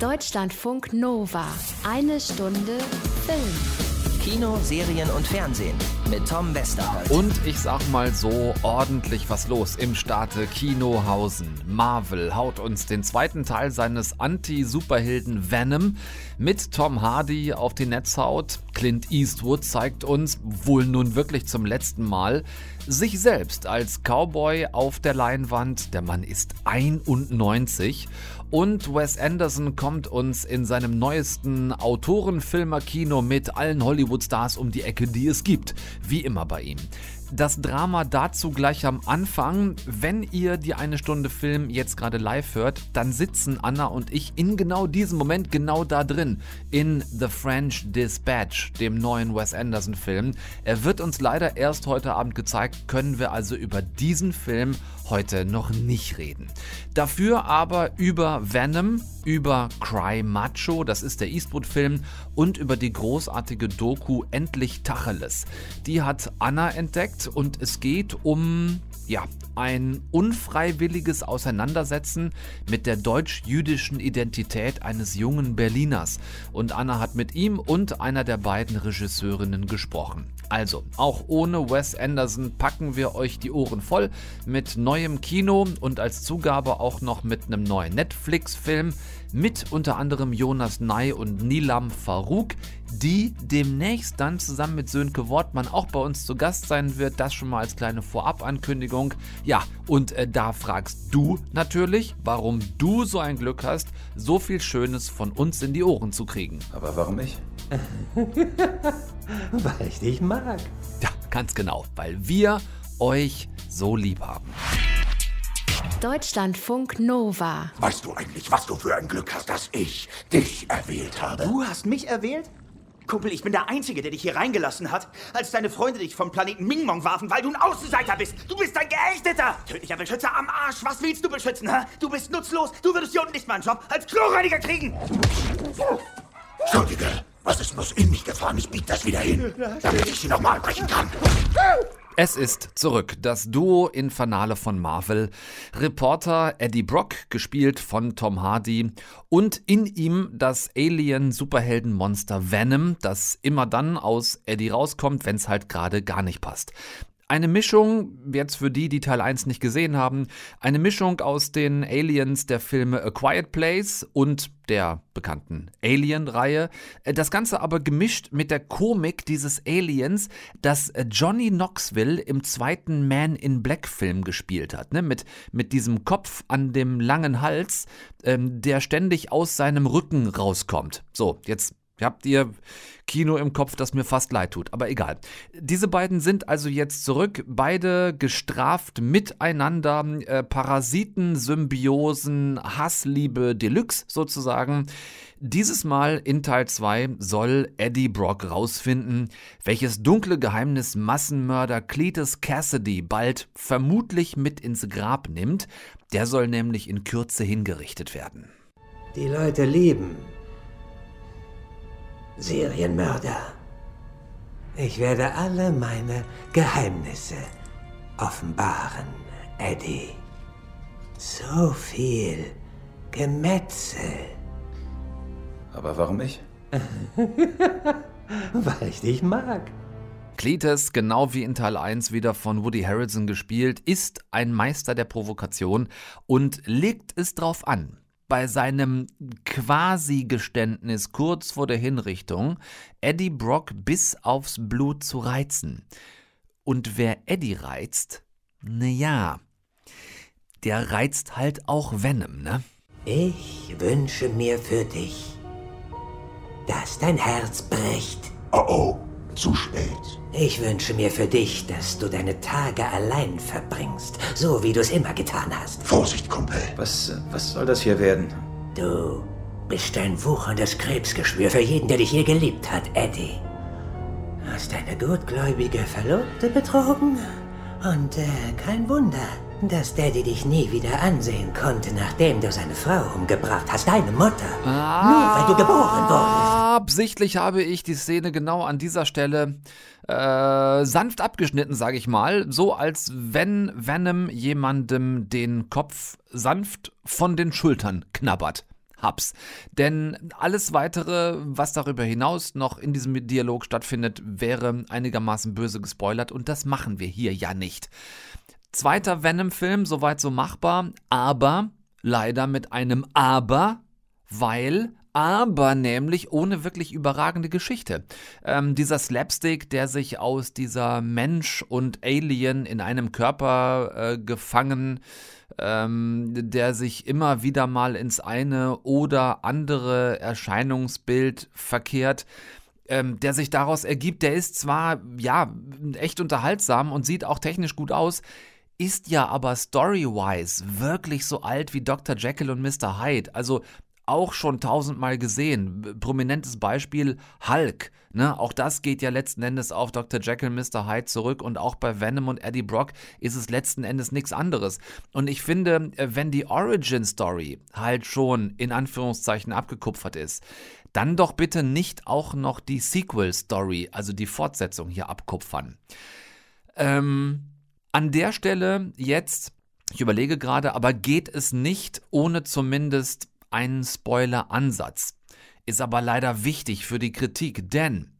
Deutschlandfunk Nova. Eine Stunde Film. Kino, Serien und Fernsehen mit Tom Westerholt. Und ich sag mal so ordentlich was los im Staate Kinohausen. Marvel haut uns den zweiten Teil seines Anti-Superhelden Venom mit Tom Hardy auf die Netzhaut. Clint Eastwood zeigt uns, wohl nun wirklich zum letzten Mal, sich selbst als Cowboy auf der Leinwand. Der Mann ist 91 und Wes Anderson kommt uns in seinem neuesten Autorenfilmer-Kino mit allen Hollywood-Stars um die Ecke, die es gibt. Wie immer bei ihm. Das Drama dazu gleich am Anfang. Wenn ihr die eine Stunde Film jetzt gerade live hört, dann sitzen Anna und ich in genau diesem Moment genau da drin. In The French Dispatch, dem neuen Wes Anderson Film. Er wird uns leider erst heute Abend gezeigt, können wir also über diesen Film heute noch nicht reden. Dafür aber über Venom, über Cry Macho, das ist der Eastwood-Film, und über die großartige Doku Endlich Tacheles. Die hat Anna entdeckt und es geht um ja, ein unfreiwilliges Auseinandersetzen mit der deutsch-jüdischen Identität eines jungen Berliners. Und Anna hat mit ihm und einer der beiden Regisseurinnen gesprochen. Also, auch ohne Wes Anderson packen wir euch die Ohren voll mit neuem Kino und als Zugabe auch noch mit einem neuen Netflix-Film mit unter anderem Jonas Ney und Nilam Farouk, die demnächst dann zusammen mit Sönke Wortmann auch bei uns zu Gast sein wird. Das schon mal als kleine Vorabankündigung. Ja, und äh, da fragst du natürlich, warum du so ein Glück hast, so viel Schönes von uns in die Ohren zu kriegen. Aber warum ich? weil ich dich mag. Ja, ganz genau, weil wir euch so lieb haben. Deutschlandfunk Nova. Weißt du eigentlich, was du für ein Glück hast, dass ich dich erwählt habe? Du hast mich erwählt? Kumpel, ich bin der Einzige, der dich hier reingelassen hat, als deine Freunde dich vom Planeten Mingmong warfen, weil du ein Außenseiter bist. Du bist ein Geächteter! Tödlicher Beschützer am Arsch. Was willst du beschützen, hä? Du bist nutzlos. Du würdest hier unten nicht mal einen Job als Kloreiniger kriegen. Entschuldige, was ist muss in mich gefahren? Ich bieg das wieder hin, damit ich sie nochmal brechen kann. Es ist zurück, das Duo Infernale von Marvel. Reporter Eddie Brock, gespielt von Tom Hardy, und in ihm das Alien-Superhelden-Monster Venom, das immer dann aus Eddie rauskommt, wenn es halt gerade gar nicht passt. Eine Mischung, jetzt für die, die Teil 1 nicht gesehen haben, eine Mischung aus den Aliens der Filme A Quiet Place und der bekannten Alien-Reihe. Das Ganze aber gemischt mit der Komik dieses Aliens, das Johnny Knoxville im zweiten Man in Black-Film gespielt hat. Ne? Mit, mit diesem Kopf an dem langen Hals, ähm, der ständig aus seinem Rücken rauskommt. So, jetzt Habt ihr Kino im Kopf, das mir fast leid tut, aber egal. Diese beiden sind also jetzt zurück, beide gestraft miteinander, äh, Parasiten, Symbiosen, Hassliebe Deluxe sozusagen. Dieses Mal in Teil 2 soll Eddie Brock rausfinden, welches dunkle Geheimnis Massenmörder Cletus Cassidy bald vermutlich mit ins Grab nimmt. Der soll nämlich in Kürze hingerichtet werden. Die Leute lieben Serienmörder. Ich werde alle meine Geheimnisse offenbaren, Eddie. So viel Gemetzel. Aber warum ich? Weil ich dich mag. Cletus, genau wie in Teil 1 wieder von Woody Harrelson gespielt, ist ein Meister der Provokation und legt es drauf an, bei seinem Quasi-Geständnis kurz vor der Hinrichtung Eddie Brock bis aufs Blut zu reizen. Und wer Eddie reizt, naja, der reizt halt auch Venom, ne? Ich wünsche mir für dich, dass dein Herz bricht. Oh oh, zu spät. Ich wünsche mir für dich, dass du deine Tage allein verbringst, so wie du es immer getan hast. Vorsicht, Kumpel. Was, was soll das hier werden? Du bist ein wucherndes Krebsgeschwür für jeden, der dich je geliebt hat, Eddie. Hast deine gutgläubige Verlobte betrogen? Und äh, kein Wunder, dass Daddy dich nie wieder ansehen konnte, nachdem du seine Frau umgebracht hast, deine Mutter. Ah, Nur weil du geboren wurdest. Absichtlich habe ich die Szene genau an dieser Stelle äh, sanft abgeschnitten, sage ich mal. So als wenn Venom jemandem den Kopf sanft von den Schultern knabbert. hab's. Denn alles weitere, was darüber hinaus noch in diesem Dialog stattfindet, wäre einigermaßen böse gespoilert und das machen wir hier ja nicht. Zweiter Venom-Film, soweit so machbar, aber leider mit einem Aber, weil aber nämlich ohne wirklich überragende Geschichte. Ähm, dieser Slapstick, der sich aus dieser Mensch und Alien in einem Körper äh, gefangen, ähm, der sich immer wieder mal ins eine oder andere Erscheinungsbild verkehrt, ähm, der sich daraus ergibt, der ist zwar ja echt unterhaltsam und sieht auch technisch gut aus, ist ja aber story-wise wirklich so alt wie Dr. Jekyll und Mr. Hyde. Also auch schon tausendmal gesehen. Prominentes Beispiel Hulk. Ne? Auch das geht ja letzten Endes auf Dr. Jekyll, Mr. Hyde zurück und auch bei Venom und Eddie Brock ist es letzten Endes nichts anderes. Und ich finde, äh, wenn die Origin Story halt schon in Anführungszeichen abgekupfert ist, dann doch bitte nicht auch noch die Sequel Story, also die Fortsetzung hier abkupfern. Ähm, an der Stelle jetzt, ich überlege gerade, aber geht es nicht ohne zumindest einen Spoiler-Ansatz. Ist aber leider wichtig für die Kritik, denn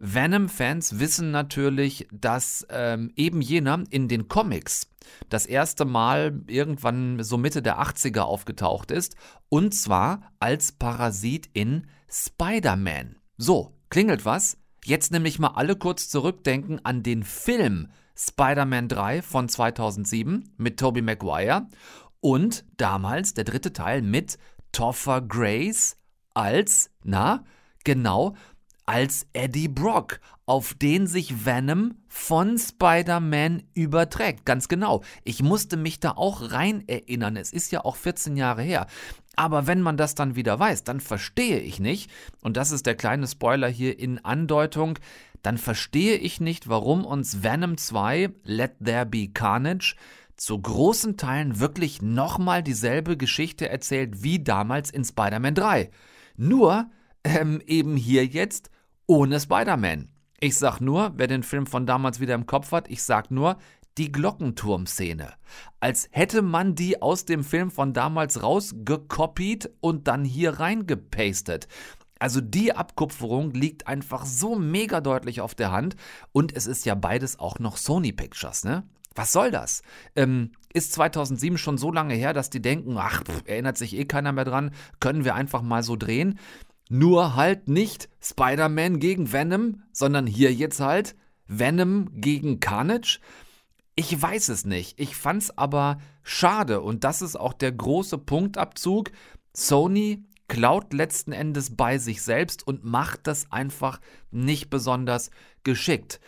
Venom-Fans wissen natürlich, dass ähm, eben jener in den Comics das erste Mal irgendwann so Mitte der 80er aufgetaucht ist, und zwar als Parasit in Spider-Man. So, klingelt was? Jetzt nämlich mal alle kurz zurückdenken an den Film Spider-Man 3 von 2007 mit Tobey Maguire und damals der dritte Teil mit Topher Grace als, na, genau, als Eddie Brock, auf den sich Venom von Spider-Man überträgt. Ganz genau. Ich musste mich da auch rein erinnern. Es ist ja auch 14 Jahre her. Aber wenn man das dann wieder weiß, dann verstehe ich nicht, und das ist der kleine Spoiler hier in Andeutung, dann verstehe ich nicht, warum uns Venom 2 Let There Be Carnage zu großen Teilen wirklich nochmal dieselbe Geschichte erzählt wie damals in Spider-Man 3. Nur ähm, eben hier jetzt ohne Spider-Man. Ich sag nur, wer den Film von damals wieder im Kopf hat, ich sag nur, die Glockenturm-Szene. Als hätte man die aus dem Film von damals rausgekopiert und dann hier reingepastet. Also die Abkupferung liegt einfach so mega deutlich auf der Hand und es ist ja beides auch noch Sony Pictures, ne? Was soll das? Ähm, ist 2007 schon so lange her, dass die denken, ach, pff, erinnert sich eh keiner mehr dran, können wir einfach mal so drehen. Nur halt nicht Spider-Man gegen Venom, sondern hier jetzt halt Venom gegen Carnage. Ich weiß es nicht. Ich fand's aber schade und das ist auch der große Punktabzug. Sony klaut letzten Endes bei sich selbst und macht das einfach nicht besonders geschickt.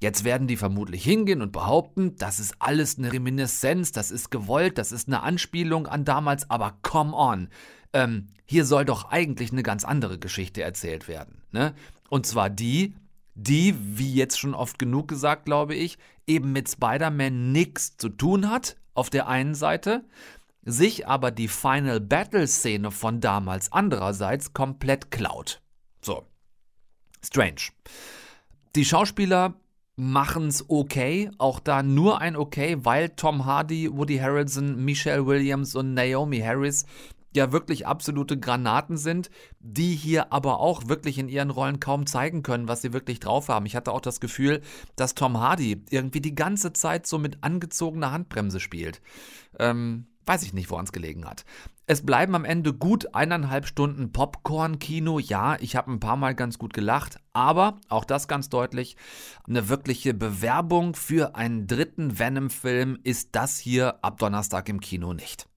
Jetzt werden die vermutlich hingehen und behaupten, das ist alles eine Reminiszenz, das ist gewollt, das ist eine Anspielung an damals, aber come on. Ähm, hier soll doch eigentlich eine ganz andere Geschichte erzählt werden. Ne? Und zwar die, die, wie jetzt schon oft genug gesagt, glaube ich, eben mit Spider-Man nichts zu tun hat, auf der einen Seite, sich aber die Final Battle-Szene von damals andererseits komplett klaut. So. Strange. Die Schauspieler machen's okay. Auch da nur ein okay, weil Tom Hardy, Woody Harrelson, Michelle Williams und Naomi Harris ja wirklich absolute Granaten sind, die hier aber auch wirklich in ihren Rollen kaum zeigen können, was sie wirklich drauf haben. Ich hatte auch das Gefühl, dass Tom Hardy irgendwie die ganze Zeit so mit angezogener Handbremse spielt. Ähm, weiß ich nicht, woran es gelegen hat. Es bleiben am Ende gut eineinhalb Stunden Popcorn-Kino. Ja, ich habe ein paar Mal ganz gut gelacht, aber auch das ganz deutlich, eine wirkliche Bewerbung für einen dritten Venom-Film ist das hier ab Donnerstag im Kino nicht.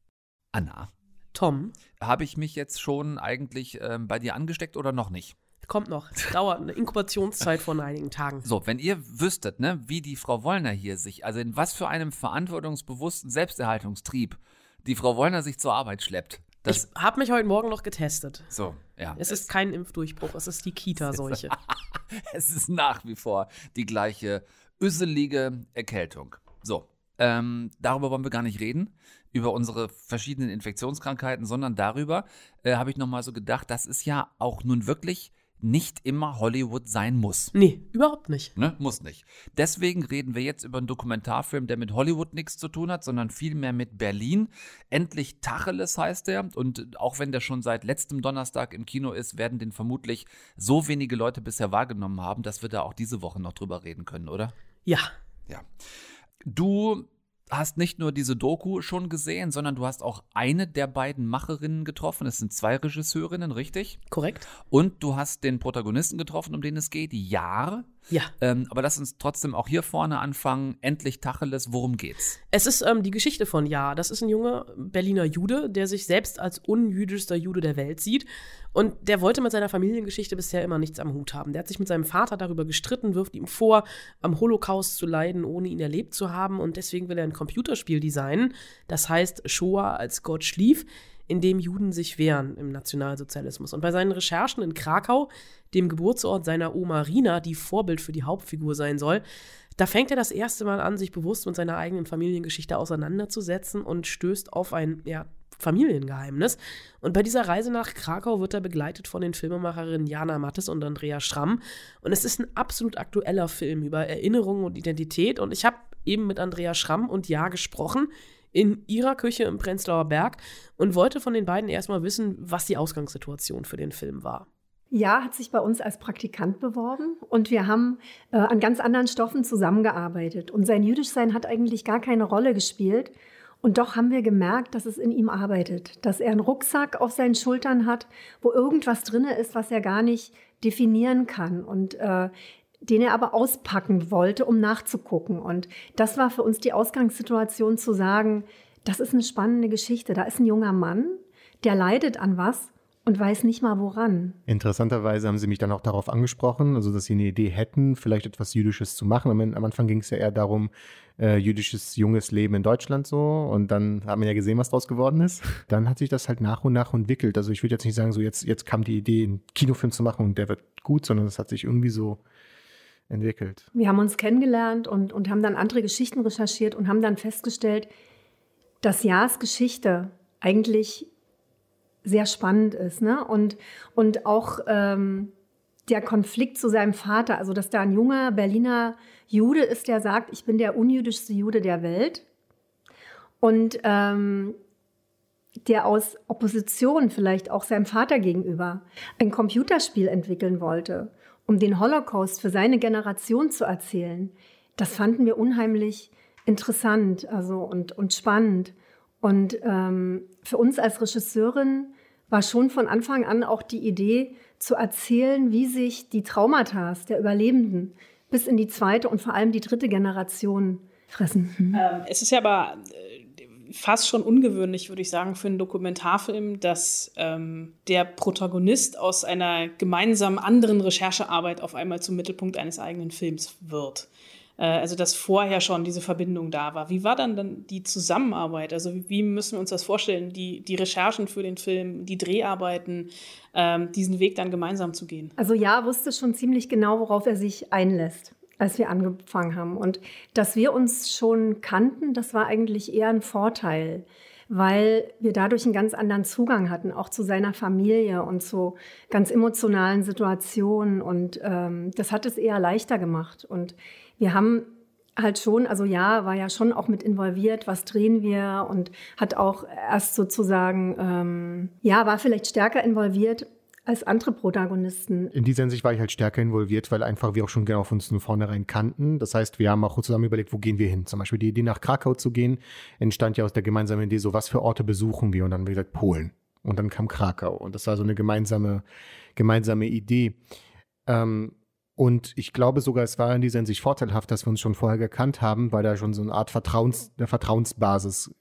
Anna. Tom. Habe ich mich jetzt schon eigentlich ähm, bei dir angesteckt oder noch nicht? Kommt noch. Dauert eine Inkubationszeit von einigen Tagen. So, wenn ihr wüsstet, ne, wie die Frau Wollner hier sich, also in was für einem verantwortungsbewussten Selbsterhaltungstrieb die Frau Wollner sich zur Arbeit schleppt. Das ich habe mich heute Morgen noch getestet. So, ja. Es ist kein Impfdurchbruch, es ist die Kita-Seuche. es ist nach wie vor die gleiche üsselige Erkältung. So, ähm, darüber wollen wir gar nicht reden, über unsere verschiedenen Infektionskrankheiten, sondern darüber äh, habe ich nochmal so gedacht, das ist ja auch nun wirklich nicht immer Hollywood sein muss. Nee, überhaupt nicht. Ne? Muss nicht. Deswegen reden wir jetzt über einen Dokumentarfilm, der mit Hollywood nichts zu tun hat, sondern vielmehr mit Berlin. Endlich Tacheles heißt er. Und auch wenn der schon seit letztem Donnerstag im Kino ist, werden den vermutlich so wenige Leute bisher wahrgenommen haben, dass wir da auch diese Woche noch drüber reden können, oder? Ja. Ja. Du hast nicht nur diese Doku schon gesehen, sondern du hast auch eine der beiden Macherinnen getroffen. Es sind zwei Regisseurinnen, richtig? Korrekt. Und du hast den Protagonisten getroffen, um den es geht, Jahr. Ja. Ähm, aber lass uns trotzdem auch hier vorne anfangen. Endlich Tacheles, worum geht's? Es ist ähm, die Geschichte von Ja. Das ist ein junger Berliner Jude, der sich selbst als unjüdischster Jude der Welt sieht. Und der wollte mit seiner Familiengeschichte bisher immer nichts am Hut haben. Der hat sich mit seinem Vater darüber gestritten, wirft ihm vor, am Holocaust zu leiden, ohne ihn erlebt zu haben. Und deswegen will er ein Computerspiel designen. Das heißt Shoah als Gott schlief in dem Juden sich wehren im Nationalsozialismus. Und bei seinen Recherchen in Krakau, dem Geburtsort seiner Oma Rina, die Vorbild für die Hauptfigur sein soll, da fängt er das erste Mal an, sich bewusst mit seiner eigenen Familiengeschichte auseinanderzusetzen und stößt auf ein ja, Familiengeheimnis. Und bei dieser Reise nach Krakau wird er begleitet von den Filmemacherinnen Jana Mattes und Andrea Schramm. Und es ist ein absolut aktueller Film über Erinnerung und Identität. Und ich habe eben mit Andrea Schramm und Ja gesprochen in ihrer Küche im Prenzlauer Berg und wollte von den beiden erstmal wissen, was die Ausgangssituation für den Film war. Ja, hat sich bei uns als Praktikant beworben und wir haben äh, an ganz anderen Stoffen zusammengearbeitet. Und sein Jüdischsein hat eigentlich gar keine Rolle gespielt. Und doch haben wir gemerkt, dass es in ihm arbeitet, dass er einen Rucksack auf seinen Schultern hat, wo irgendwas drin ist, was er gar nicht definieren kann. Und äh, den er aber auspacken wollte, um nachzugucken. Und das war für uns die Ausgangssituation zu sagen, das ist eine spannende Geschichte. Da ist ein junger Mann, der leidet an was und weiß nicht mal woran. Interessanterweise haben sie mich dann auch darauf angesprochen, also dass sie eine Idee hätten, vielleicht etwas Jüdisches zu machen. Am Anfang ging es ja eher darum, äh, jüdisches junges Leben in Deutschland so. Und dann hat man ja gesehen, was daraus geworden ist. Dann hat sich das halt nach und nach entwickelt. Also ich würde jetzt nicht sagen, so jetzt, jetzt kam die Idee, einen Kinofilm zu machen und der wird gut, sondern es hat sich irgendwie so entwickelt? Wir haben uns kennengelernt und, und haben dann andere Geschichten recherchiert und haben dann festgestellt, dass Jahrs Geschichte eigentlich sehr spannend ist. Ne? Und, und auch ähm, der Konflikt zu seinem Vater, also dass da ein junger Berliner Jude ist, der sagt, ich bin der unjüdischste Jude der Welt. Und ähm, der aus Opposition vielleicht auch seinem Vater gegenüber ein Computerspiel entwickeln wollte um den Holocaust für seine Generation zu erzählen, das fanden wir unheimlich interessant also, und, und spannend. Und ähm, für uns als Regisseurin war schon von Anfang an auch die Idee zu erzählen, wie sich die Traumata der Überlebenden bis in die zweite und vor allem die dritte Generation fressen. Hm. Ähm, es ist ja aber fast schon ungewöhnlich, würde ich sagen, für einen Dokumentarfilm, dass ähm, der Protagonist aus einer gemeinsamen anderen Recherchearbeit auf einmal zum Mittelpunkt eines eigenen Films wird. Äh, also dass vorher schon diese Verbindung da war. Wie war dann, dann die Zusammenarbeit? Also wie müssen wir uns das vorstellen, die, die Recherchen für den Film, die Dreharbeiten, ähm, diesen Weg dann gemeinsam zu gehen? Also ja, wusste schon ziemlich genau, worauf er sich einlässt als wir angefangen haben. Und dass wir uns schon kannten, das war eigentlich eher ein Vorteil, weil wir dadurch einen ganz anderen Zugang hatten, auch zu seiner Familie und zu ganz emotionalen Situationen. Und ähm, das hat es eher leichter gemacht. Und wir haben halt schon, also ja, war ja schon auch mit involviert, was drehen wir und hat auch erst sozusagen, ähm, ja, war vielleicht stärker involviert als andere Protagonisten. In dieser Hinsicht war ich halt stärker involviert, weil einfach wir auch schon genau von uns von vornherein kannten. Das heißt, wir haben auch zusammen überlegt, wo gehen wir hin. Zum Beispiel die Idee nach Krakau zu gehen, entstand ja aus der gemeinsamen Idee, so was für Orte besuchen wir. Und dann haben wir gesagt, Polen. Und dann kam Krakau. Und das war so eine gemeinsame, gemeinsame Idee. Ähm, und ich glaube sogar, es war in dieser Hinsicht vorteilhaft, dass wir uns schon vorher gekannt haben, weil da schon so eine Art Vertrauens, der Vertrauensbasis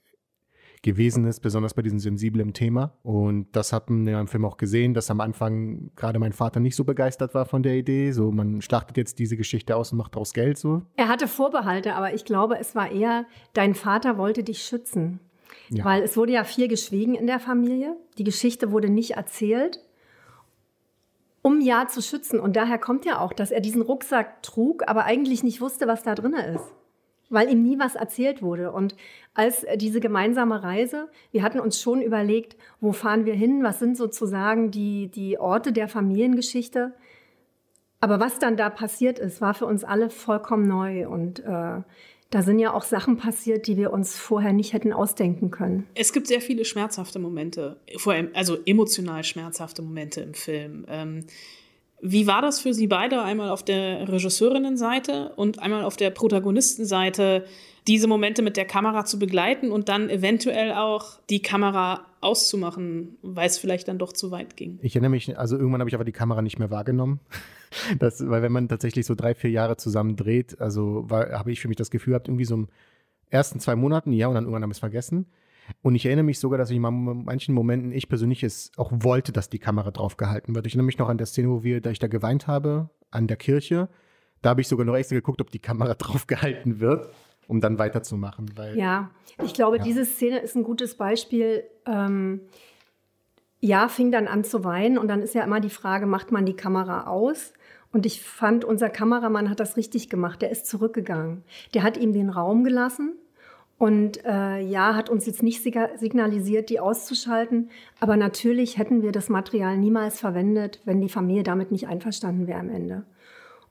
gewesen ist, besonders bei diesem sensiblen Thema. Und das haben wir im Film auch gesehen, dass am Anfang gerade mein Vater nicht so begeistert war von der Idee. So, man schlachtet jetzt diese Geschichte aus und macht daraus Geld so. Er hatte Vorbehalte, aber ich glaube, es war eher, dein Vater wollte dich schützen. Ja. Weil es wurde ja viel geschwiegen in der Familie. Die Geschichte wurde nicht erzählt, um Ja zu schützen. Und daher kommt ja auch, dass er diesen Rucksack trug, aber eigentlich nicht wusste, was da drin ist. Weil ihm nie was erzählt wurde. Und als diese gemeinsame Reise, wir hatten uns schon überlegt, wo fahren wir hin, was sind sozusagen die, die Orte der Familiengeschichte. Aber was dann da passiert ist, war für uns alle vollkommen neu. Und äh, da sind ja auch Sachen passiert, die wir uns vorher nicht hätten ausdenken können. Es gibt sehr viele schmerzhafte Momente, vor allem also emotional schmerzhafte Momente im Film. Ähm, wie war das für Sie beide, einmal auf der Regisseurinnenseite und einmal auf der Protagonistenseite, diese Momente mit der Kamera zu begleiten und dann eventuell auch die Kamera auszumachen, weil es vielleicht dann doch zu weit ging? Ich erinnere mich, also irgendwann habe ich aber die Kamera nicht mehr wahrgenommen. Das, weil wenn man tatsächlich so drei, vier Jahre zusammen dreht, also habe ich für mich das Gefühl gehabt, irgendwie so im ersten zwei Monaten, ja, und dann irgendwann habe ich es vergessen. Und ich erinnere mich sogar, dass ich in manchen Momenten, ich persönlich es auch wollte, dass die Kamera drauf gehalten wird. Ich erinnere mich noch an der Szene, wo wir, da ich da geweint habe, an der Kirche. Da habe ich sogar noch extra geguckt, ob die Kamera drauf gehalten wird, um dann weiterzumachen. Weil, ja, ich glaube, ja. diese Szene ist ein gutes Beispiel. Ähm, ja, fing dann an zu weinen und dann ist ja immer die Frage, macht man die Kamera aus? Und ich fand, unser Kameramann hat das richtig gemacht. Der ist zurückgegangen. Der hat ihm den Raum gelassen und äh, ja, hat uns jetzt nicht signalisiert, die auszuschalten. Aber natürlich hätten wir das Material niemals verwendet, wenn die Familie damit nicht einverstanden wäre am Ende.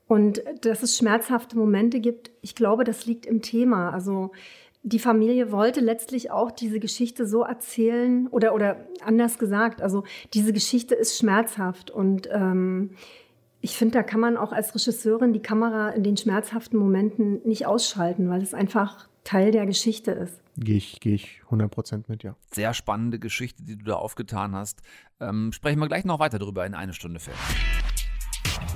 Und dass es schmerzhafte Momente gibt, ich glaube, das liegt im Thema. Also die Familie wollte letztlich auch diese Geschichte so erzählen oder, oder anders gesagt, also diese Geschichte ist schmerzhaft und ähm, ich finde, da kann man auch als Regisseurin die Kamera in den schmerzhaften Momenten nicht ausschalten, weil es einfach Teil der Geschichte ist. Gehe ich, geh ich 100% mit, ja. Sehr spannende Geschichte, die du da aufgetan hast. Ähm, sprechen wir gleich noch weiter darüber in eine Stunde Film.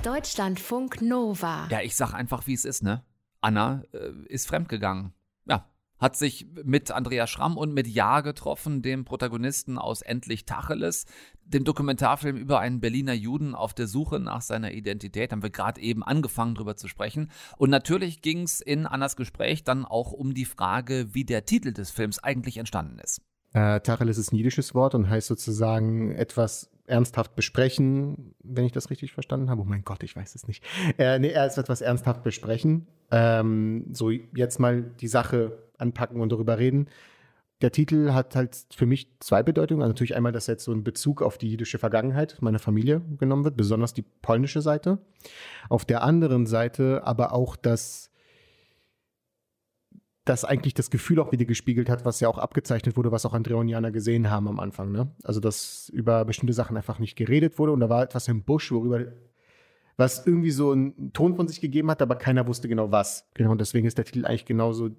Deutschlandfunk Nova. Ja, ich sag einfach, wie es ist, ne? Anna äh, ist fremdgegangen. Ja, hat sich mit Andrea Schramm und mit Ja getroffen, dem Protagonisten aus Endlich Tacheles, dem Dokumentarfilm über einen Berliner Juden auf der Suche nach seiner Identität. Haben wir gerade eben angefangen drüber zu sprechen. Und natürlich ging es in Annas Gespräch dann auch um die Frage, wie der Titel des Films eigentlich entstanden ist. Äh, Tacheles ist ein jiddisches Wort und heißt sozusagen etwas ernsthaft besprechen, wenn ich das richtig verstanden habe. Oh mein Gott, ich weiß es nicht. Äh, nee, er ist etwas ernsthaft besprechen. Ähm, so jetzt mal die Sache anpacken und darüber reden. Der Titel hat halt für mich zwei Bedeutungen. Also natürlich einmal, dass jetzt so ein Bezug auf die jüdische Vergangenheit meiner Familie genommen wird, besonders die polnische Seite. Auf der anderen Seite aber auch, dass das eigentlich das Gefühl auch wieder gespiegelt hat, was ja auch abgezeichnet wurde, was auch Andrea und Jana gesehen haben am Anfang. Ne? Also, dass über bestimmte Sachen einfach nicht geredet wurde und da war etwas im Busch, worüber was irgendwie so einen Ton von sich gegeben hat, aber keiner wusste genau was. Genau, und deswegen ist der Titel eigentlich genauso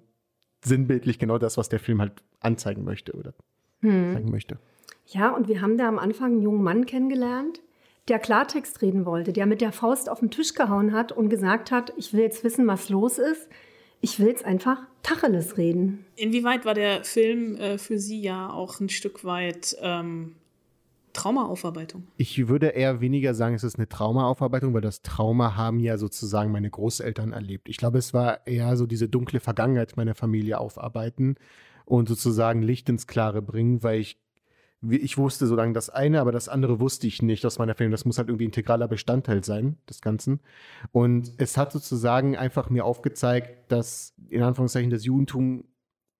sinnbildlich genau das, was der Film halt anzeigen möchte oder hm. zeigen möchte. Ja, und wir haben da am Anfang einen jungen Mann kennengelernt, der Klartext reden wollte, der mit der Faust auf den Tisch gehauen hat und gesagt hat, ich will jetzt wissen, was los ist. Ich will jetzt einfach Tacheles reden. Inwieweit war der Film äh, für Sie ja auch ein Stück weit ähm, Traumaaufarbeitung? Ich würde eher weniger sagen, es ist eine Traumaaufarbeitung, weil das Trauma haben ja sozusagen meine Großeltern erlebt. Ich glaube, es war eher so diese dunkle Vergangenheit meiner Familie aufarbeiten und sozusagen Licht ins Klare bringen, weil ich ich wusste so lange das eine, aber das andere wusste ich nicht aus meiner Familie. Das muss halt irgendwie integraler Bestandteil sein des Ganzen. Und es hat sozusagen einfach mir aufgezeigt, dass in Anführungszeichen das Judentum,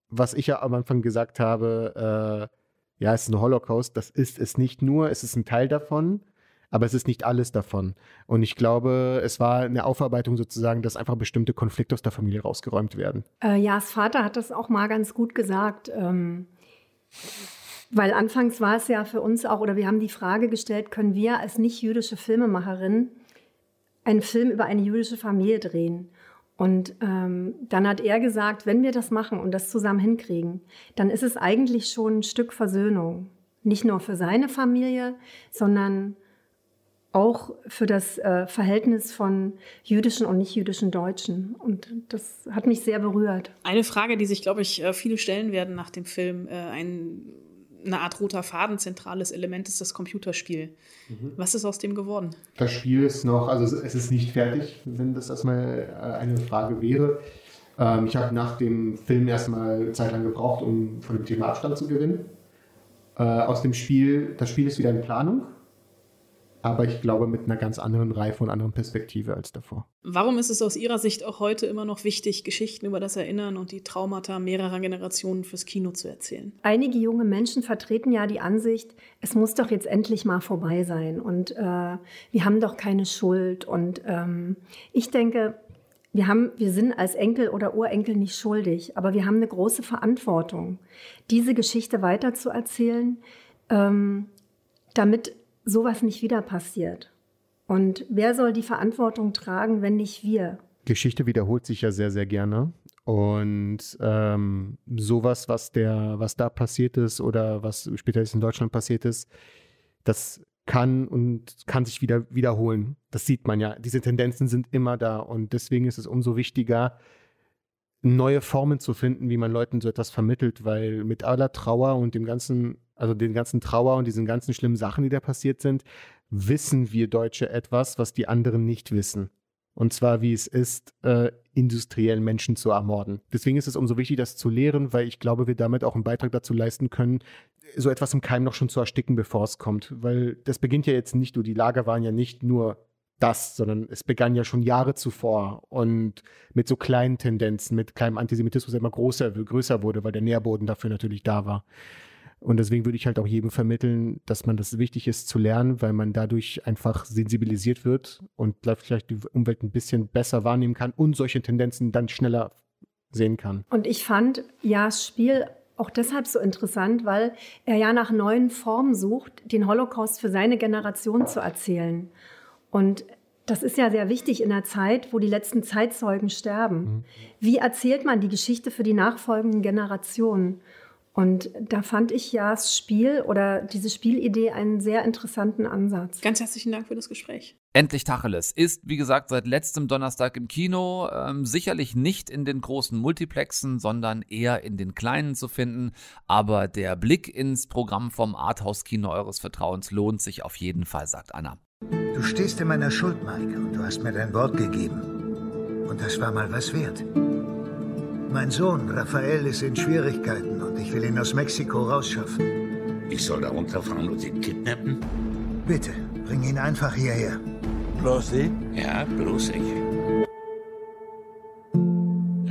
was ich ja am Anfang gesagt habe, äh, ja, es ist ein Holocaust, das ist es nicht nur, es ist ein Teil davon, aber es ist nicht alles davon. Und ich glaube, es war eine Aufarbeitung sozusagen, dass einfach bestimmte Konflikte aus der Familie rausgeräumt werden. Äh, Jas Vater hat das auch mal ganz gut gesagt. Ähm, weil anfangs war es ja für uns auch, oder wir haben die Frage gestellt, können wir als nicht-jüdische Filmemacherin einen Film über eine jüdische Familie drehen? Und ähm, dann hat er gesagt, wenn wir das machen und das zusammen hinkriegen, dann ist es eigentlich schon ein Stück Versöhnung. Nicht nur für seine Familie, sondern auch für das äh, Verhältnis von jüdischen und nicht-jüdischen Deutschen. Und das hat mich sehr berührt. Eine Frage, die sich, glaube ich, äh, viele stellen werden nach dem Film, äh, ein eine Art roter Faden, zentrales Element ist das Computerspiel. Mhm. Was ist aus dem geworden? Das Spiel ist noch, also es ist nicht fertig, wenn das erstmal äh, eine Frage wäre. Ähm, ich habe nach dem Film erstmal Zeit lang gebraucht, um von dem Thema Abstand zu gewinnen. Äh, aus dem Spiel, das Spiel ist wieder in Planung. Aber ich glaube mit einer ganz anderen Reife und anderen Perspektive als davor. Warum ist es aus Ihrer Sicht auch heute immer noch wichtig, Geschichten über das Erinnern und die Traumata mehrerer Generationen fürs Kino zu erzählen? Einige junge Menschen vertreten ja die Ansicht, es muss doch jetzt endlich mal vorbei sein und äh, wir haben doch keine Schuld. Und ähm, ich denke, wir, haben, wir sind als Enkel oder Urenkel nicht schuldig, aber wir haben eine große Verantwortung, diese Geschichte weiterzuerzählen, ähm, damit sowas nicht wieder passiert. Und wer soll die Verantwortung tragen, wenn nicht wir? Geschichte wiederholt sich ja sehr, sehr gerne. Und ähm, sowas, was der, was da passiert ist oder was später in Deutschland passiert ist, das kann und kann sich wieder wiederholen. Das sieht man ja. Diese Tendenzen sind immer da und deswegen ist es umso wichtiger, neue Formen zu finden, wie man Leuten so etwas vermittelt, weil mit aller Trauer und dem ganzen also den ganzen Trauer und diesen ganzen schlimmen Sachen, die da passiert sind, wissen wir Deutsche etwas, was die anderen nicht wissen. Und zwar, wie es ist, äh, industriell Menschen zu ermorden. Deswegen ist es umso wichtig, das zu lehren, weil ich glaube, wir damit auch einen Beitrag dazu leisten können, so etwas im Keim noch schon zu ersticken, bevor es kommt. Weil das beginnt ja jetzt nicht nur, die Lager waren ja nicht nur das, sondern es begann ja schon Jahre zuvor und mit so kleinen Tendenzen, mit kleinem Antisemitismus, der immer größer, größer wurde, weil der Nährboden dafür natürlich da war. Und deswegen würde ich halt auch jedem vermitteln, dass man das wichtig ist zu lernen, weil man dadurch einfach sensibilisiert wird und vielleicht die Umwelt ein bisschen besser wahrnehmen kann und solche Tendenzen dann schneller sehen kann. Und ich fand Jas Spiel auch deshalb so interessant, weil er ja nach neuen Formen sucht, den Holocaust für seine Generation zu erzählen. Und das ist ja sehr wichtig in der Zeit, wo die letzten Zeitzeugen sterben. Mhm. Wie erzählt man die Geschichte für die nachfolgenden Generationen? Und da fand ich Jas Spiel oder diese Spielidee einen sehr interessanten Ansatz. Ganz herzlichen Dank für das Gespräch. Endlich Tacheles ist, wie gesagt, seit letztem Donnerstag im Kino. Ähm, sicherlich nicht in den großen Multiplexen, sondern eher in den kleinen zu finden. Aber der Blick ins Programm vom Arthouse-Kino eures Vertrauens lohnt sich auf jeden Fall, sagt Anna. Du stehst in meiner Schuld, Mike, und du hast mir dein Wort gegeben. Und das war mal was wert. Mein Sohn Raphael ist in Schwierigkeiten und ich will ihn aus Mexiko rausschaffen. Ich soll da runterfahren und ihn kidnappen? Bitte, bring ihn einfach hierher. Bloß Sie? Ja, bloß ich.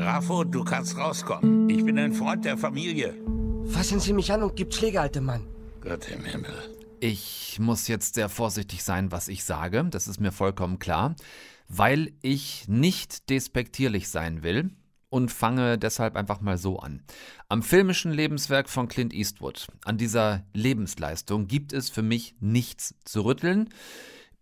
Raffo, du kannst rauskommen. Ich bin ein Freund der Familie. Fassen Sie mich an und gib Schläge, alter Mann. Gott im Himmel. Ich muss jetzt sehr vorsichtig sein, was ich sage. Das ist mir vollkommen klar. Weil ich nicht despektierlich sein will, und fange deshalb einfach mal so an. Am filmischen Lebenswerk von Clint Eastwood, an dieser Lebensleistung, gibt es für mich nichts zu rütteln.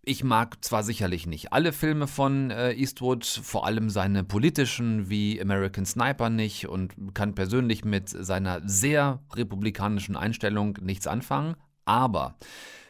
Ich mag zwar sicherlich nicht alle Filme von äh, Eastwood, vor allem seine politischen wie American Sniper nicht und kann persönlich mit seiner sehr republikanischen Einstellung nichts anfangen, aber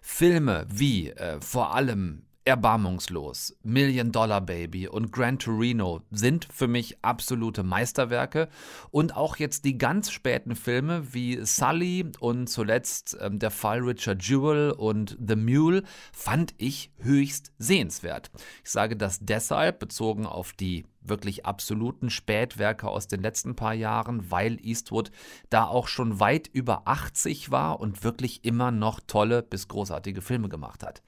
Filme wie äh, vor allem Erbarmungslos, Million Dollar Baby und Gran Torino sind für mich absolute Meisterwerke und auch jetzt die ganz späten Filme wie Sully und zuletzt ähm, der Fall Richard Jewell und The Mule fand ich höchst sehenswert. Ich sage das deshalb bezogen auf die wirklich absoluten Spätwerke aus den letzten paar Jahren, weil Eastwood da auch schon weit über 80 war und wirklich immer noch tolle bis großartige Filme gemacht hat.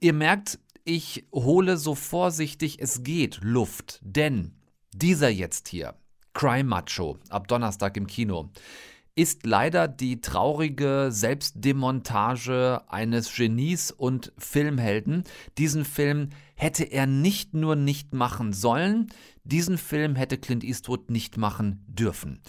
Ihr merkt, ich hole so vorsichtig es geht Luft, denn dieser jetzt hier, Crime Macho, ab Donnerstag im Kino, ist leider die traurige Selbstdemontage eines Genies und Filmhelden. Diesen Film hätte er nicht nur nicht machen sollen, diesen Film hätte Clint Eastwood nicht machen dürfen.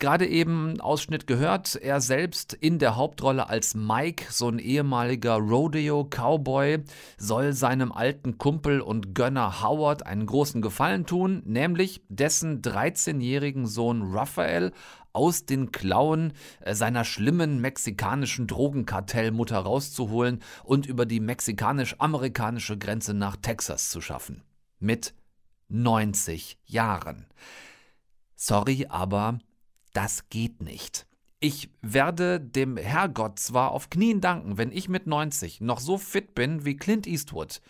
Gerade eben Ausschnitt gehört, er selbst in der Hauptrolle als Mike, so ein ehemaliger Rodeo-Cowboy, soll seinem alten Kumpel und Gönner Howard einen großen Gefallen tun, nämlich dessen 13-jährigen Sohn Raphael aus den Klauen äh, seiner schlimmen mexikanischen Drogenkartellmutter rauszuholen und über die mexikanisch-amerikanische Grenze nach Texas zu schaffen. Mit 90 Jahren. Sorry, aber das geht nicht. Ich werde dem Herrgott zwar auf Knien danken, wenn ich mit 90 noch so fit bin wie Clint Eastwood,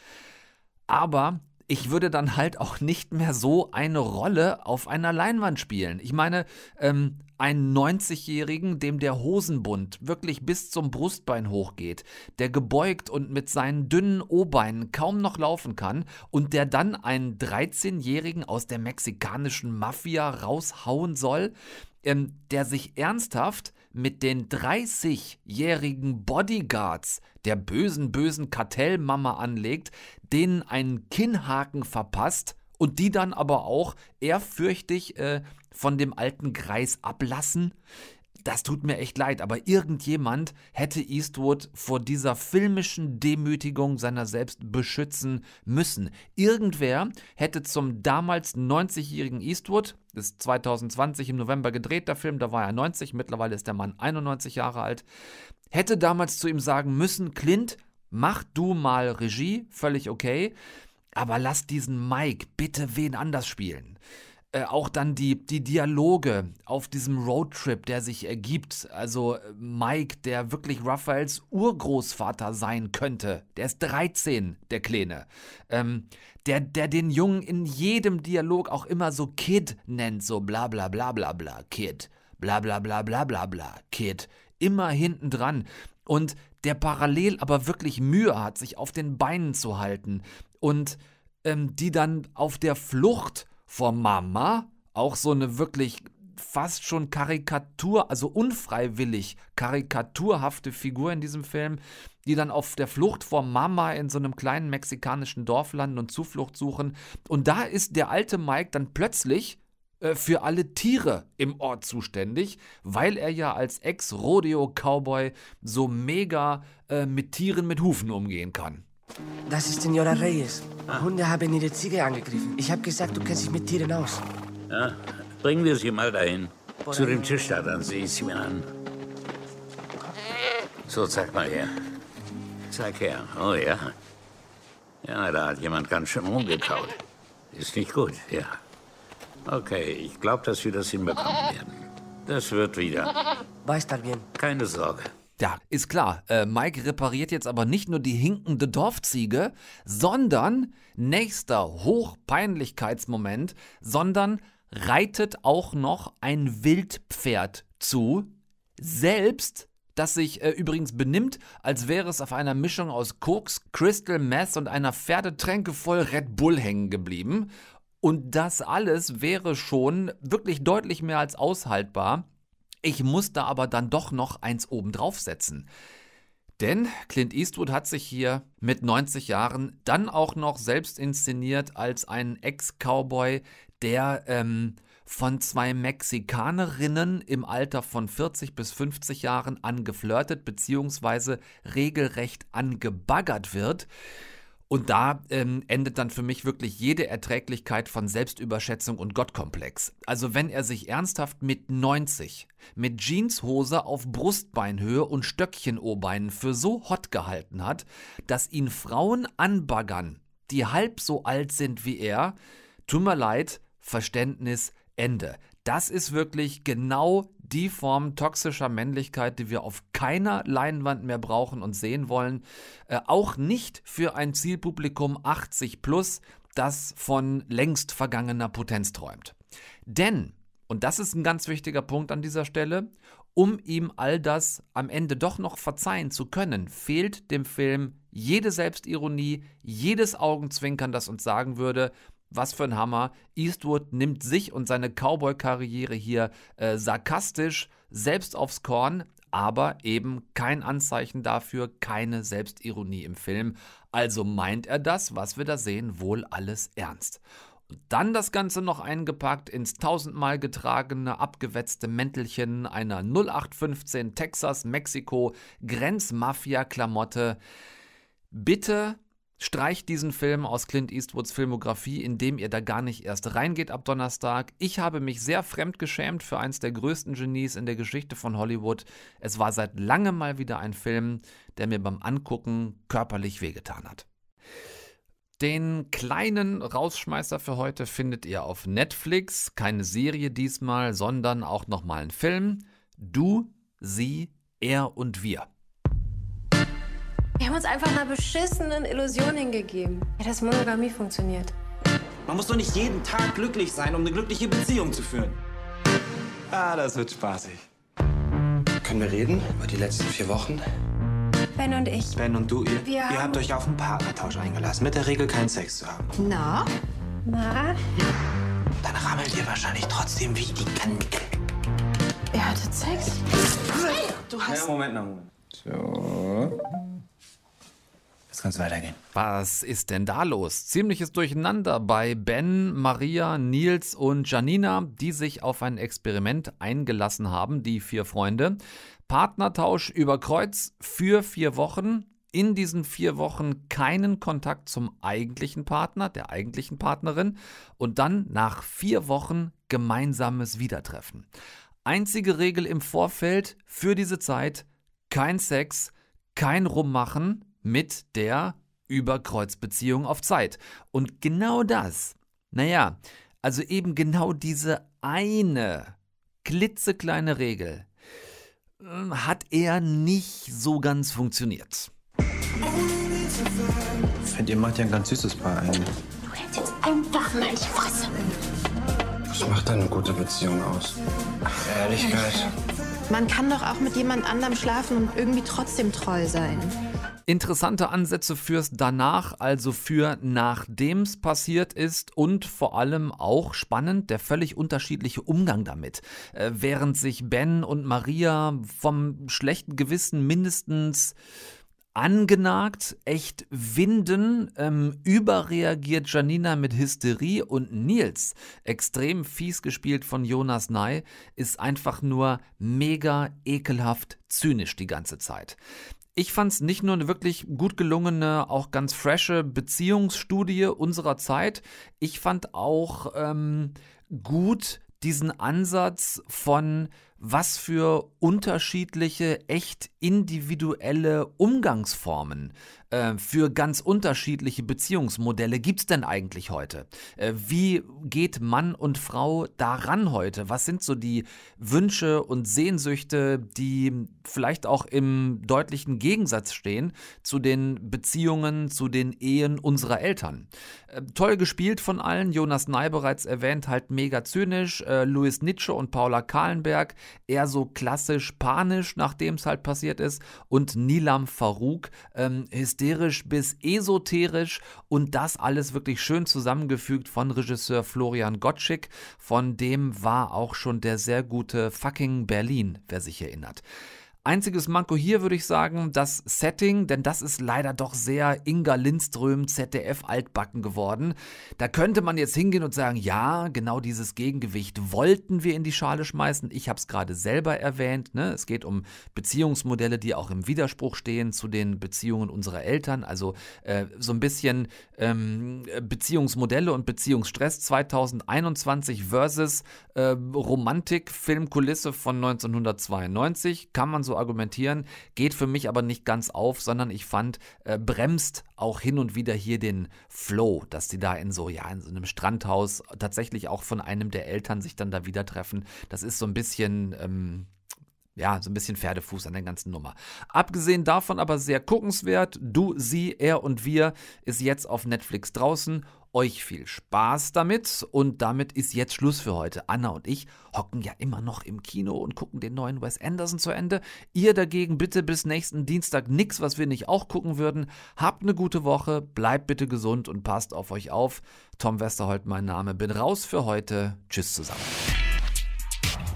aber ich würde dann halt auch nicht mehr so eine Rolle auf einer Leinwand spielen. Ich meine, ähm, einen 90-Jährigen, dem der Hosenbund wirklich bis zum Brustbein hochgeht, der gebeugt und mit seinen dünnen O-Beinen kaum noch laufen kann und der dann einen 13-Jährigen aus der mexikanischen Mafia raushauen soll, ähm, der sich ernsthaft mit den 30-jährigen Bodyguards der bösen, bösen Kartellmama anlegt, denen einen Kinnhaken verpasst und die dann aber auch ehrfürchtig äh, von dem alten Greis ablassen das tut mir echt leid, aber irgendjemand hätte Eastwood vor dieser filmischen Demütigung seiner selbst beschützen müssen. Irgendwer hätte zum damals 90-jährigen Eastwood, das ist 2020 im November gedreht, der Film, da war er 90, mittlerweile ist der Mann 91 Jahre alt, hätte damals zu ihm sagen müssen, Clint, mach du mal Regie, völlig okay, aber lass diesen Mike bitte wen anders spielen. Äh, auch dann die, die Dialoge auf diesem Roadtrip, der sich ergibt. Also äh, Mike, der wirklich Raphaels Urgroßvater sein könnte. Der ist 13, der Kleine. Ähm, der, der den Jungen in jedem Dialog auch immer so Kid nennt, so bla bla bla bla bla, Kid. Bla bla bla bla bla bla, Kid. Immer hinten dran. Und der parallel aber wirklich Mühe hat, sich auf den Beinen zu halten. Und ähm, die dann auf der Flucht vor Mama, auch so eine wirklich fast schon Karikatur, also unfreiwillig karikaturhafte Figur in diesem Film, die dann auf der Flucht vor Mama in so einem kleinen mexikanischen Dorf landen und Zuflucht suchen. Und da ist der alte Mike dann plötzlich äh, für alle Tiere im Ort zuständig, weil er ja als Ex-Rodeo-Cowboy so mega äh, mit Tieren mit Hufen umgehen kann. Das ist Senora Reyes. Hunde haben ihre Ziege angegriffen. Ich habe gesagt, du kennst dich mit Tieren aus. Ja, bringen wir sie mal dahin. Zu dem Tisch da, dann sehe ich sie mir an. So, zeig mal her. Zeig her. Oh ja. Ja, da hat jemand ganz schön rumgekaut. Ist nicht gut, ja. Okay, ich glaube, dass wir das hinbekommen werden. Das wird wieder. Weiß estar bien. Keine Sorge. Ja, ist klar. Äh, Mike repariert jetzt aber nicht nur die hinkende Dorfziege, sondern nächster Hochpeinlichkeitsmoment, sondern reitet auch noch ein Wildpferd zu, selbst das sich äh, übrigens benimmt, als wäre es auf einer Mischung aus Koks, Crystal Meth und einer Pferdetränke voll Red Bull hängen geblieben. Und das alles wäre schon wirklich deutlich mehr als aushaltbar, ich muss da aber dann doch noch eins obendrauf setzen. Denn Clint Eastwood hat sich hier mit 90 Jahren dann auch noch selbst inszeniert als ein Ex-Cowboy, der ähm, von zwei Mexikanerinnen im Alter von 40 bis 50 Jahren angeflirtet bzw. regelrecht angebaggert wird. Und da ähm, endet dann für mich wirklich jede Erträglichkeit von Selbstüberschätzung und Gottkomplex. Also wenn er sich ernsthaft mit 90, mit Jeanshose auf Brustbeinhöhe und Stöckchen-O-Beinen für so hot gehalten hat, dass ihn Frauen anbaggern, die halb so alt sind wie er, tut mir leid, Verständnis, Ende. Das ist wirklich genau die Form toxischer Männlichkeit, die wir auf keiner Leinwand mehr brauchen und sehen wollen. Äh, auch nicht für ein Zielpublikum 80 plus, das von längst vergangener Potenz träumt. Denn, und das ist ein ganz wichtiger Punkt an dieser Stelle, um ihm all das am Ende doch noch verzeihen zu können, fehlt dem Film jede Selbstironie, jedes Augenzwinkern, das uns sagen würde, was für ein Hammer. Eastwood nimmt sich und seine Cowboy-Karriere hier äh, sarkastisch selbst aufs Korn, aber eben kein Anzeichen dafür, keine Selbstironie im Film. Also meint er das, was wir da sehen, wohl alles ernst. Und dann das Ganze noch eingepackt ins tausendmal getragene, abgewetzte Mäntelchen einer 0815 Texas, Mexiko Grenzmafia-Klamotte. Bitte Streicht diesen Film aus Clint Eastwoods Filmografie, indem ihr da gar nicht erst reingeht ab Donnerstag. Ich habe mich sehr fremdgeschämt für eins der größten Genies in der Geschichte von Hollywood. Es war seit langem mal wieder ein Film, der mir beim Angucken körperlich wehgetan hat. Den kleinen Rausschmeißer für heute findet ihr auf Netflix. Keine Serie diesmal, sondern auch nochmal ein Film. Du, sie, er und wir. Wir haben uns einfach einer beschissenen Illusion hingegeben. Ja, dass Monogamie funktioniert. Man muss doch nicht jeden Tag glücklich sein, um eine glückliche Beziehung zu führen. Ah, das wird spaßig. Können wir reden über die letzten vier Wochen? Ben und ich. Ben und du, ihr, Wir ihr habt euch auf einen Partnertausch eingelassen, mit der Regel keinen Sex zu haben. Na? Na? Dann rammelt ihr wahrscheinlich trotzdem wie die Kanickel. Er hatte Sex. Du hast... Ja, Moment noch. Moment. So. Jetzt kann's weitergehen. Was ist denn da los? Ziemliches Durcheinander bei Ben, Maria, Nils und Janina, die sich auf ein Experiment eingelassen haben, die vier Freunde. Partnertausch über Kreuz für vier Wochen. In diesen vier Wochen keinen Kontakt zum eigentlichen Partner, der eigentlichen Partnerin. Und dann nach vier Wochen gemeinsames Wiedertreffen. Einzige Regel im Vorfeld für diese Zeit: kein Sex, kein Rummachen mit der Überkreuzbeziehung auf Zeit. Und genau das, naja, also eben genau diese eine klitzekleine Regel äh, hat er nicht so ganz funktioniert. Ich finde, ihr macht ja ein ganz süßes Paar eigentlich. Du hältst jetzt einfach mal die Fresse. Was macht dann eine gute Beziehung aus? Ehrlichkeit. Man kann doch auch mit jemand anderem schlafen und irgendwie trotzdem treu sein. Interessante Ansätze fürs danach, also für nachdem's passiert ist und vor allem auch spannend der völlig unterschiedliche Umgang damit. Äh, während sich Ben und Maria vom schlechten Gewissen mindestens angenagt, echt winden, ähm, überreagiert Janina mit Hysterie und Nils, extrem fies gespielt von Jonas Ney, ist einfach nur mega ekelhaft zynisch die ganze Zeit. Ich fand es nicht nur eine wirklich gut gelungene, auch ganz frische Beziehungsstudie unserer Zeit. Ich fand auch ähm, gut diesen Ansatz von was für unterschiedliche, echt individuelle Umgangsformen äh, für ganz unterschiedliche Beziehungsmodelle gibt's denn eigentlich heute? Äh, wie geht Mann und Frau daran heute? Was sind so die Wünsche und Sehnsüchte, die vielleicht auch im deutlichen Gegensatz stehen zu den Beziehungen, zu den Ehen unserer Eltern? Äh, toll gespielt von allen, Jonas Ney bereits erwähnt, halt mega zynisch, äh, Louis Nietzsche und Paula Kahlenberg eher so klassisch panisch, nachdem es halt passiert ist. Und Nilam Farouk ähm, hysterisch bis esoterisch. Und das alles wirklich schön zusammengefügt von Regisseur Florian Gottschick, von dem war auch schon der sehr gute Fucking Berlin, wer sich erinnert. Einziges Manko hier würde ich sagen, das Setting, denn das ist leider doch sehr Inga Lindström ZDF altbacken geworden. Da könnte man jetzt hingehen und sagen, ja, genau dieses Gegengewicht wollten wir in die Schale schmeißen. Ich habe es gerade selber erwähnt. Ne? Es geht um Beziehungsmodelle, die auch im Widerspruch stehen zu den Beziehungen unserer Eltern. Also äh, so ein bisschen ähm, Beziehungsmodelle und Beziehungsstress 2021 versus äh, Romantik-Filmkulisse von 1992. Kann man so argumentieren, geht für mich aber nicht ganz auf, sondern ich fand, äh, bremst auch hin und wieder hier den Flow, dass die da in so, ja, in so einem Strandhaus tatsächlich auch von einem der Eltern sich dann da wieder treffen. Das ist so ein bisschen, ähm, ja, so ein bisschen Pferdefuß an der ganzen Nummer. Abgesehen davon aber sehr guckenswert. Du, sie, er und wir ist jetzt auf Netflix draußen. Euch viel Spaß damit und damit ist jetzt Schluss für heute. Anna und ich hocken ja immer noch im Kino und gucken den neuen Wes Anderson zu Ende. Ihr dagegen bitte bis nächsten Dienstag nix, was wir nicht auch gucken würden. Habt eine gute Woche, bleibt bitte gesund und passt auf euch auf. Tom Westerholt mein Name, bin raus für heute. Tschüss zusammen.